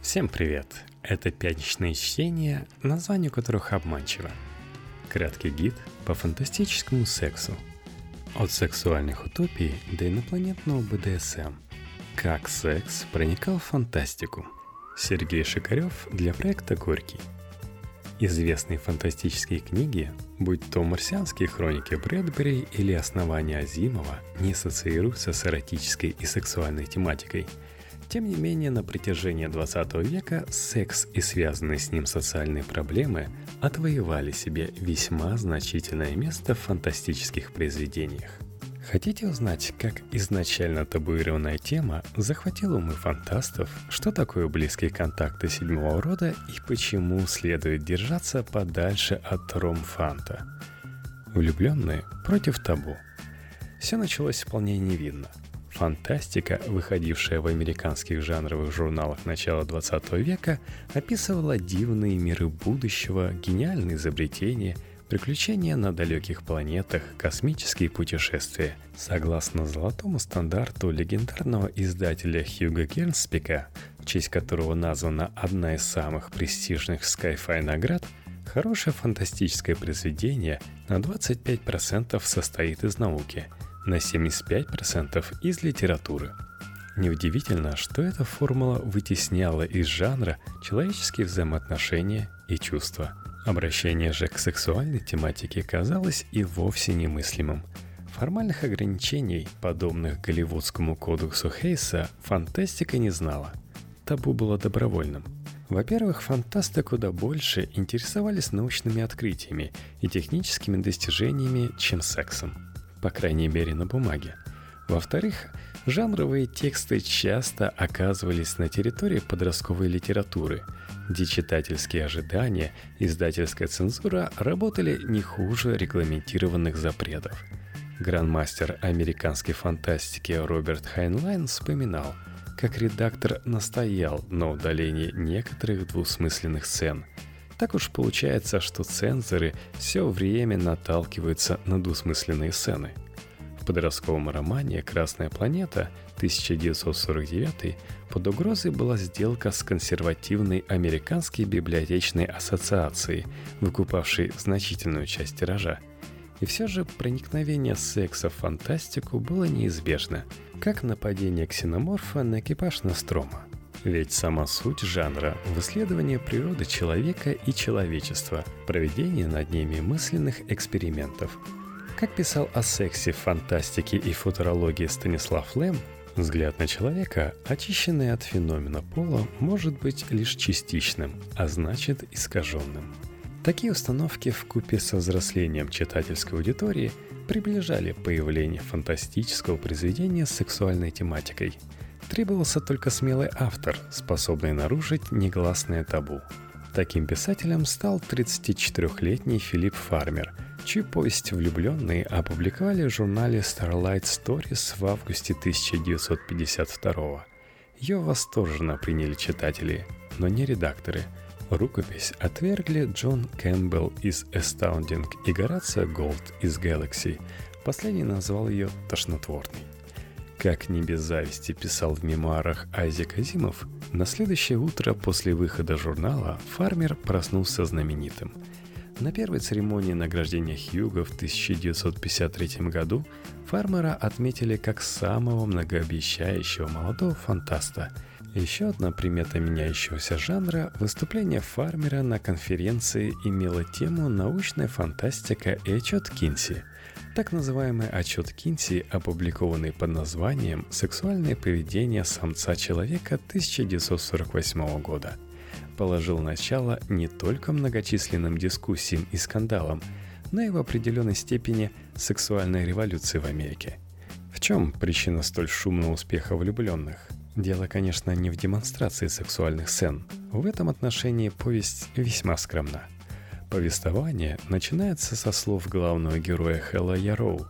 Всем привет! Это пятничное чтение, название которых обманчиво. Краткий гид по фантастическому сексу. От сексуальных утопий до инопланетного БДСМ. Как секс проникал в фантастику. Сергей Шикарев для проекта «Горький». Известные фантастические книги, будь то «Марсианские хроники» Брэдбери или «Основания Азимова», не ассоциируются с эротической и сексуальной тематикой – тем не менее, на протяжении 20 века секс и связанные с ним социальные проблемы отвоевали себе весьма значительное место в фантастических произведениях. Хотите узнать, как изначально табуированная тема захватила умы фантастов, что такое близкие контакты седьмого рода и почему следует держаться подальше от ромфанта? Влюбленные против табу. Все началось вполне невинно – Фантастика, выходившая в американских жанровых журналах начала 20 века, описывала дивные миры будущего, гениальные изобретения, приключения на далеких планетах, космические путешествия. Согласно золотому стандарту легендарного издателя Хьюга Гернспика, в честь которого названа одна из самых престижных Sci-Fi наград, хорошее фантастическое произведение на 25% состоит из науки – на 75% из литературы. Неудивительно, что эта формула вытесняла из жанра человеческие взаимоотношения и чувства. Обращение же к сексуальной тематике казалось и вовсе немыслимым. Формальных ограничений, подобных Голливудскому кодексу Хейса, фантастика не знала. Табу было добровольным. Во-первых, фантасты куда больше интересовались научными открытиями и техническими достижениями, чем сексом по крайней мере на бумаге. Во-вторых, жанровые тексты часто оказывались на территории подростковой литературы, где читательские ожидания издательская цензура работали не хуже регламентированных запретов. Грандмастер американской фантастики Роберт Хайнлайн вспоминал, как редактор настоял на удалении некоторых двусмысленных сцен – так уж получается, что цензоры все время наталкиваются на двусмысленные сцены. В подростковом романе «Красная планета» 1949 под угрозой была сделка с консервативной американской библиотечной ассоциацией, выкупавшей значительную часть тиража. И все же проникновение секса в фантастику было неизбежно, как нападение ксеноморфа на экипаж Настрома. Ведь сама суть жанра – в исследовании природы человека и человечества, проведение над ними мысленных экспериментов. Как писал о сексе, фантастике и футурологии Станислав Лем, взгляд на человека, очищенный от феномена пола, может быть лишь частичным, а значит искаженным. Такие установки в купе со взрослением читательской аудитории приближали появление фантастического произведения с сексуальной тематикой – Требовался только смелый автор, способный нарушить негласное табу. Таким писателем стал 34-летний Филипп Фармер, чью повесть «Влюбленные» опубликовали в журнале Startling Stories в августе 1952 Ее восторженно приняли читатели, но не редакторы. Рукопись отвергли Джон Кэмпбелл из Astounding и Горацио Голд из Galaxy. Последний назвал ее тошнотворной. Как не без зависти писал в мемуарах Айзек Азимов, на следующее утро после выхода журнала фармер проснулся знаменитым. На первой церемонии награждения Хьюга в 1953 году фармера отметили как самого многообещающего молодого фантаста. Еще одна примета меняющегося жанра – выступление фармера на конференции имело тему «Научная фантастика и Кинси», так называемый отчет Кинси, опубликованный под названием «Сексуальное поведение самца-человека 1948 года», положил начало не только многочисленным дискуссиям и скандалам, но и в определенной степени сексуальной революции в Америке. В чем причина столь шумного успеха влюбленных? Дело, конечно, не в демонстрации сексуальных сцен. В этом отношении повесть весьма скромна – Повествование начинается со слов главного героя Хэлла Яроу.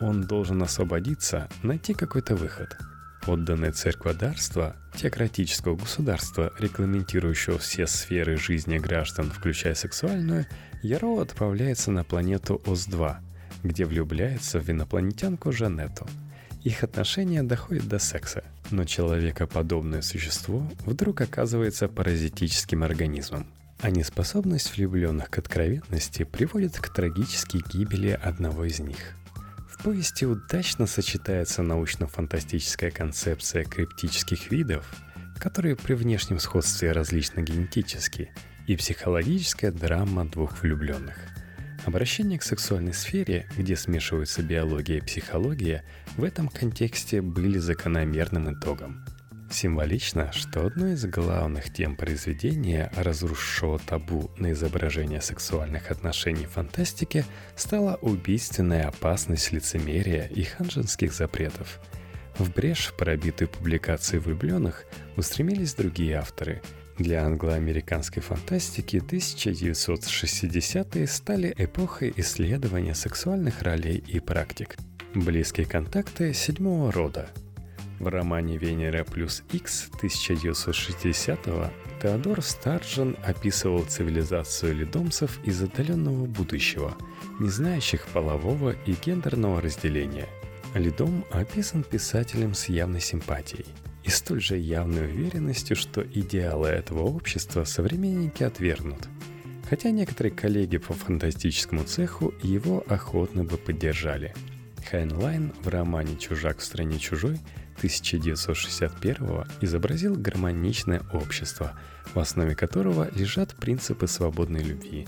Он должен освободиться, найти какой-то выход. Подданные церкводарства, теократического государства, регламентирующего все сферы жизни граждан, включая сексуальную, Яроу отправляется на планету Оз-2, где влюбляется в инопланетянку Жанету. их отношения доходят до секса, но человекоподобное существо вдруг оказывается паразитическим организмом, а неспособность влюбленных к откровенности приводит к трагической гибели одного из них. В повести удачно сочетается научно-фантастическая концепция криптических видов, которые при внешнем сходстве различны генетически, и психологическая драма двух влюбленных – Обращение к сексуальной сфере, где смешиваются биология и психология, в этом контексте были закономерным итогом. Символично, что одной из главных тем произведения, разрушившего табу на изображение сексуальных отношений в фантастике, стала убийственная опасность лицемерия и ханжинских запретов. В брешь, пробитую публикации влюбленных, устремились другие авторы – для англоамериканской фантастики 1960-е стали эпохой исследования сексуальных ролей и практик. Близкие контакты седьмого рода. В романе «Венера плюс X» 1960-го Теодор Старджен описывал цивилизацию ледомцев из отдаленного будущего, не знающих полового и гендерного разделения. Ледом описан писателем с явной симпатией – и столь же явной уверенностью, что идеалы этого общества современники отвергнут. Хотя некоторые коллеги по фантастическому цеху его охотно бы поддержали. Хайнлайн в романе «Чужак в стране чужой» 1961 изобразил гармоничное общество, в основе которого лежат принципы свободной любви.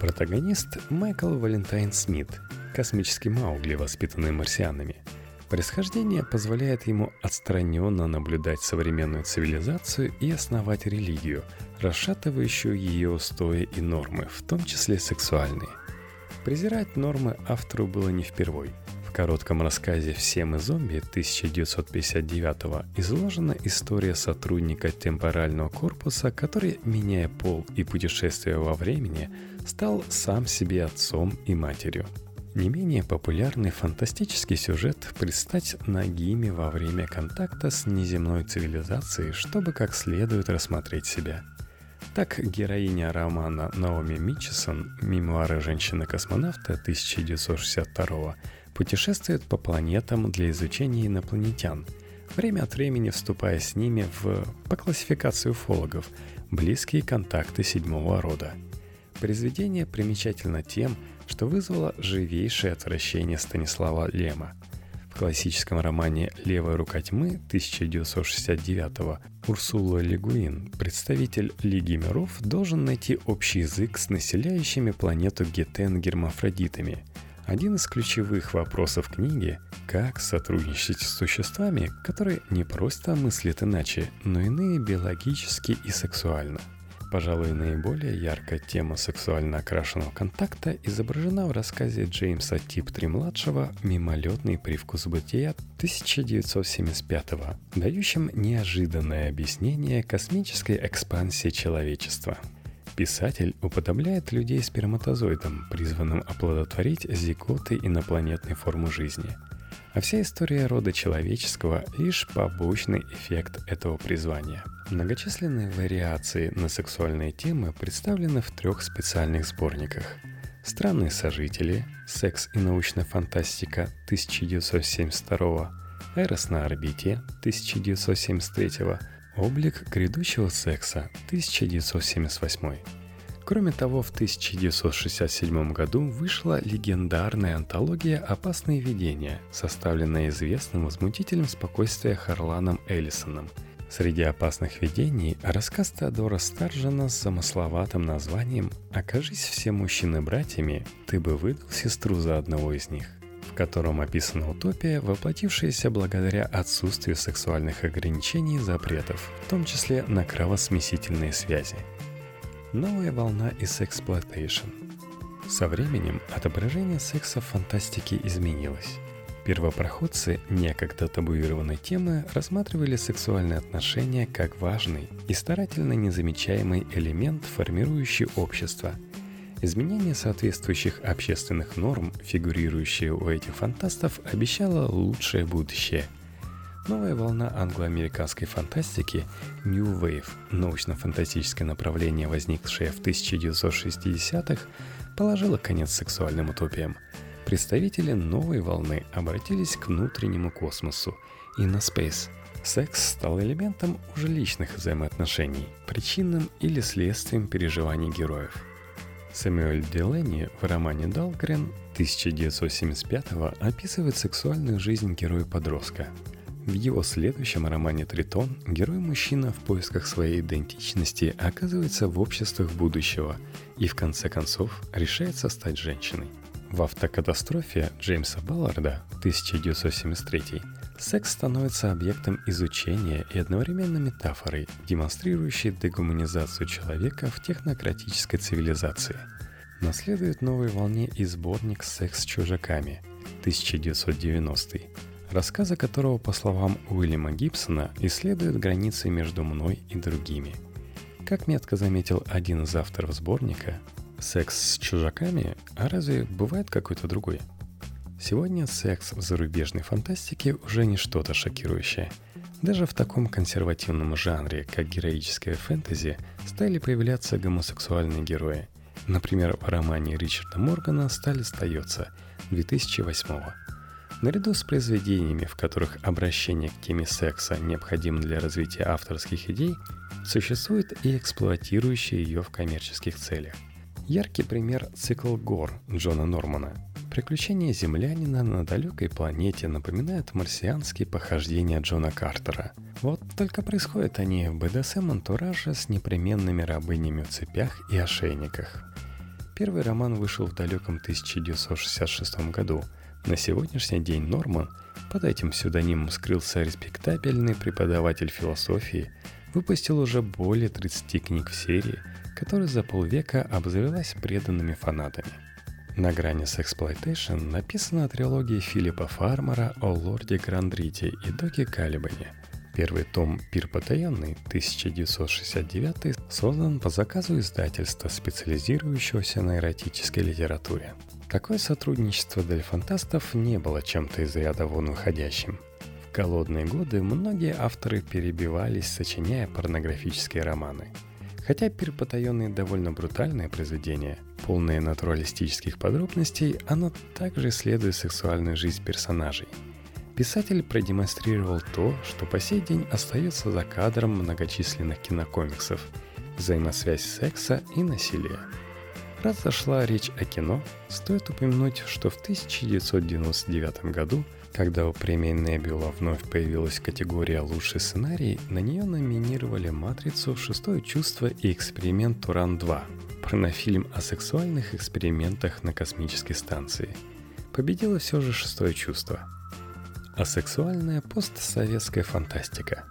Протагонист Майкл Валентайн Смит, космический Маугли, воспитанный марсианами – Происхождение позволяет ему отстраненно наблюдать современную цивилизацию и основать религию, расшатывающую ее устои и нормы, в том числе сексуальные. Презирать нормы автору было не впервой. В коротком рассказе «Все мы зомби» 1959 изложена история сотрудника темпорального корпуса, который, меняя пол и путешествуя во времени, стал сам себе отцом и матерью. Не менее популярный фантастический сюжет предстать нагими во время контакта с неземной цивилизацией, чтобы как следует рассмотреть себя. Так героиня романа Наоми Митчесон «Мемуары женщины-космонавта» 1962 путешествует по планетам для изучения инопланетян, время от времени вступая с ними в, по классификации уфологов, близкие контакты седьмого рода. Произведение примечательно тем, что вызвало живейшее отвращение Станислава Лема. В классическом романе «Левая рука тьмы» 1969 Урсула Легуин, представитель Лиги миров, должен найти общий язык с населяющими планету Гетен гермафродитами. Один из ключевых вопросов книги – как сотрудничать с существами, которые не просто мыслят иначе, но иные биологически и сексуально – Пожалуй, наиболее яркая тема сексуально окрашенного контакта изображена в рассказе Джеймса Тип-3-младшего «Мимолетный привкус бытия» 1975 дающим неожиданное объяснение космической экспансии человечества. Писатель уподобляет людей сперматозоидом, призванным оплодотворить зиготы инопланетной формы жизни – а вся история рода человеческого – лишь побочный эффект этого призвания. Многочисленные вариации на сексуальные темы представлены в трех специальных сборниках. «Странные сожители», «Секс и научная фантастика» 1972, «Эрос на орбите» 1973, «Облик грядущего секса» 1978. Кроме того, в 1967 году вышла легендарная антология «Опасные видения», составленная известным возмутителем спокойствия Харланом Эллисоном. Среди опасных видений рассказ Теодора Старжена с замысловатым названием «Окажись все мужчины братьями, ты бы выдал сестру за одного из них», в котором описана утопия, воплотившаяся благодаря отсутствию сексуальных ограничений и запретов, в том числе на кровосмесительные связи – Новая волна и sexploitation. Со временем отображение секса в фантастике изменилось. Первопроходцы некогда табуированной темы рассматривали сексуальные отношения как важный и старательно незамечаемый элемент, формирующий общество. Изменение соответствующих общественных норм, фигурирующие у этих фантастов, обещало лучшее будущее – Новая волна англо-американской фантастики New Wave, научно-фантастическое направление, возникшее в 1960-х, положила конец сексуальным утопиям. представители новой волны обратились к внутреннему космосу и на Space. Секс стал элементом уже личных взаимоотношений, причинным или следствием переживаний героев. Сэмюэль Делени в романе «Далгрен» 1975 описывает сексуальную жизнь героя-подростка. В его следующем романе «Тритон» герой-мужчина в поисках своей идентичности оказывается в обществах будущего и в конце концов решается стать женщиной. В автокатастрофе Джеймса Балларда 1973 секс становится объектом изучения и одновременно метафорой, демонстрирующей дегуманизацию человека в технократической цивилизации. Наследует новой волне и сборник «Секс с чужаками» 1990 рассказы которого, по словам Уильяма Гибсона, исследует границы между мной и другими. Как метко заметил один из авторов сборника, Секс с чужаками? А разве бывает какой-то другой? Сегодня секс в зарубежной фантастике уже не что-то шокирующее. Даже в таком консервативном жанре, как героическое фэнтези, стали появляться гомосексуальные герои. Например, в романе Ричарда Моргана «Сталь остается» 2008 -го. Наряду с произведениями, в которых обращение к теме секса необходимо для развития авторских идей, существует и эксплуатирующие ее в коммерческих целях. Яркий пример – цикл гор Джона Нормана. Приключения землянина на далекой планете напоминают марсианские похождения Джона Картера. Вот только происходят они в БДСМ-антураже с непременными рабынями в цепях и ошейниках. Первый роман вышел в далеком 1966 году. На сегодняшний день Норман, под этим псевдонимом скрылся респектабельный преподаватель философии, выпустил уже более 30 книг в серии – которая за полвека обзавелась преданными фанатами. На грани с Exploitation написана трилогия Филиппа Фармера о лорде Грандрите и доке Калибане. Первый том «Пир потаенный» 1969 создан по заказу издательства, специализирующегося на эротической литературе. Такое сотрудничество для фантастов не было чем-то из ряда вон выходящим. В голодные годы многие авторы перебивались, сочиняя порнографические романы – Хотя «Пир потаенный» довольно брутальное произведение, полное натуралистических подробностей, оно также исследует сексуальную жизнь персонажей. Писатель продемонстрировал то, что по сей день остается за кадром многочисленных кинокомиксов – взаимосвязь секса и насилия. Раз зашла речь о кино, стоит упомянуть, что в 1999 году – когда у премии Небюла вновь появилась категория «Лучший сценарий», на нее номинировали «Матрицу», «Шестое чувство» и «Эксперимент Туран-2» порнофильм о сексуальных экспериментах на космической станции. Победило все же «Шестое чувство». А сексуальная постсоветская фантастика.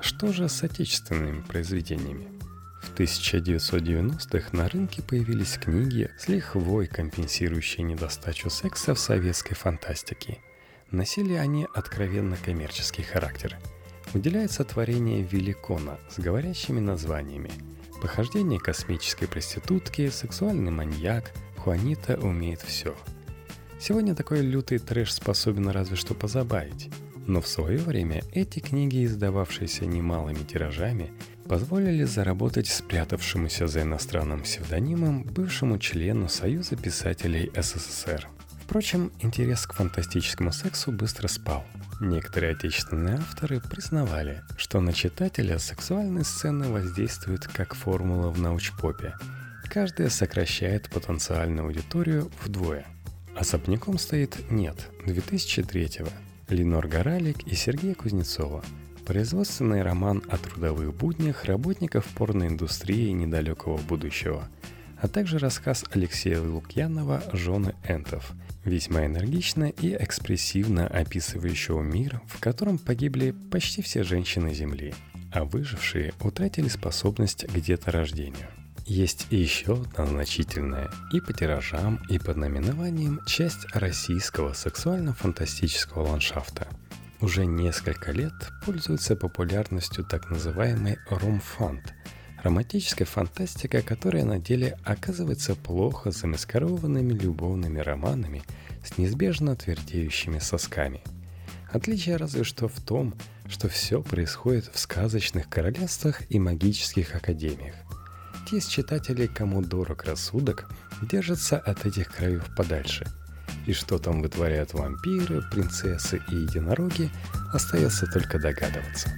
Что же с отечественными произведениями? В 1990-х на рынке появились книги с лихвой компенсирующие недостачу секса в советской фантастике – Носили они откровенно коммерческий характер. Уделяется творение Великона с говорящими названиями. Похождение космической проститутки, сексуальный маньяк, Хуанита умеет все. Сегодня такой лютый трэш способен разве что позабавить. Но в свое время эти книги, издававшиеся немалыми тиражами, позволили заработать спрятавшемуся за иностранным псевдонимом бывшему члену Союза писателей СССР – Впрочем, интерес к фантастическому сексу быстро спал. Некоторые отечественные авторы признавали, что на читателя сексуальные сцены воздействуют как формула в научпопе. Каждая сокращает потенциальную аудиторию вдвое. Особняком стоит «Нет» 2003-го. Ленор Горалик и Сергея Кузнецова. Производственный роман о трудовых буднях работников порноиндустрии недалекого будущего, а также рассказ Алексея Лукьянова «Жены энтов», весьма энергично и экспрессивно описывающего мир, в котором погибли почти все женщины Земли, а выжившие утратили способность к деторождению. Есть еще одна значительная и по тиражам, и по наименованиям часть российского сексуально-фантастического ландшафта. Уже несколько лет пользуется популярностью так называемый ромфант – Романтическая фантастика, которая на деле оказывается плохо замаскированными любовными романами с неизбежно твердеющими сосками. Отличие разве что в том, что все происходит в сказочных королевствах и магических академиях. Те из читателей, кому дорог рассудок, держатся от этих краев подальше. И что там вытворяют вампиры, принцессы и единороги, остается только догадываться.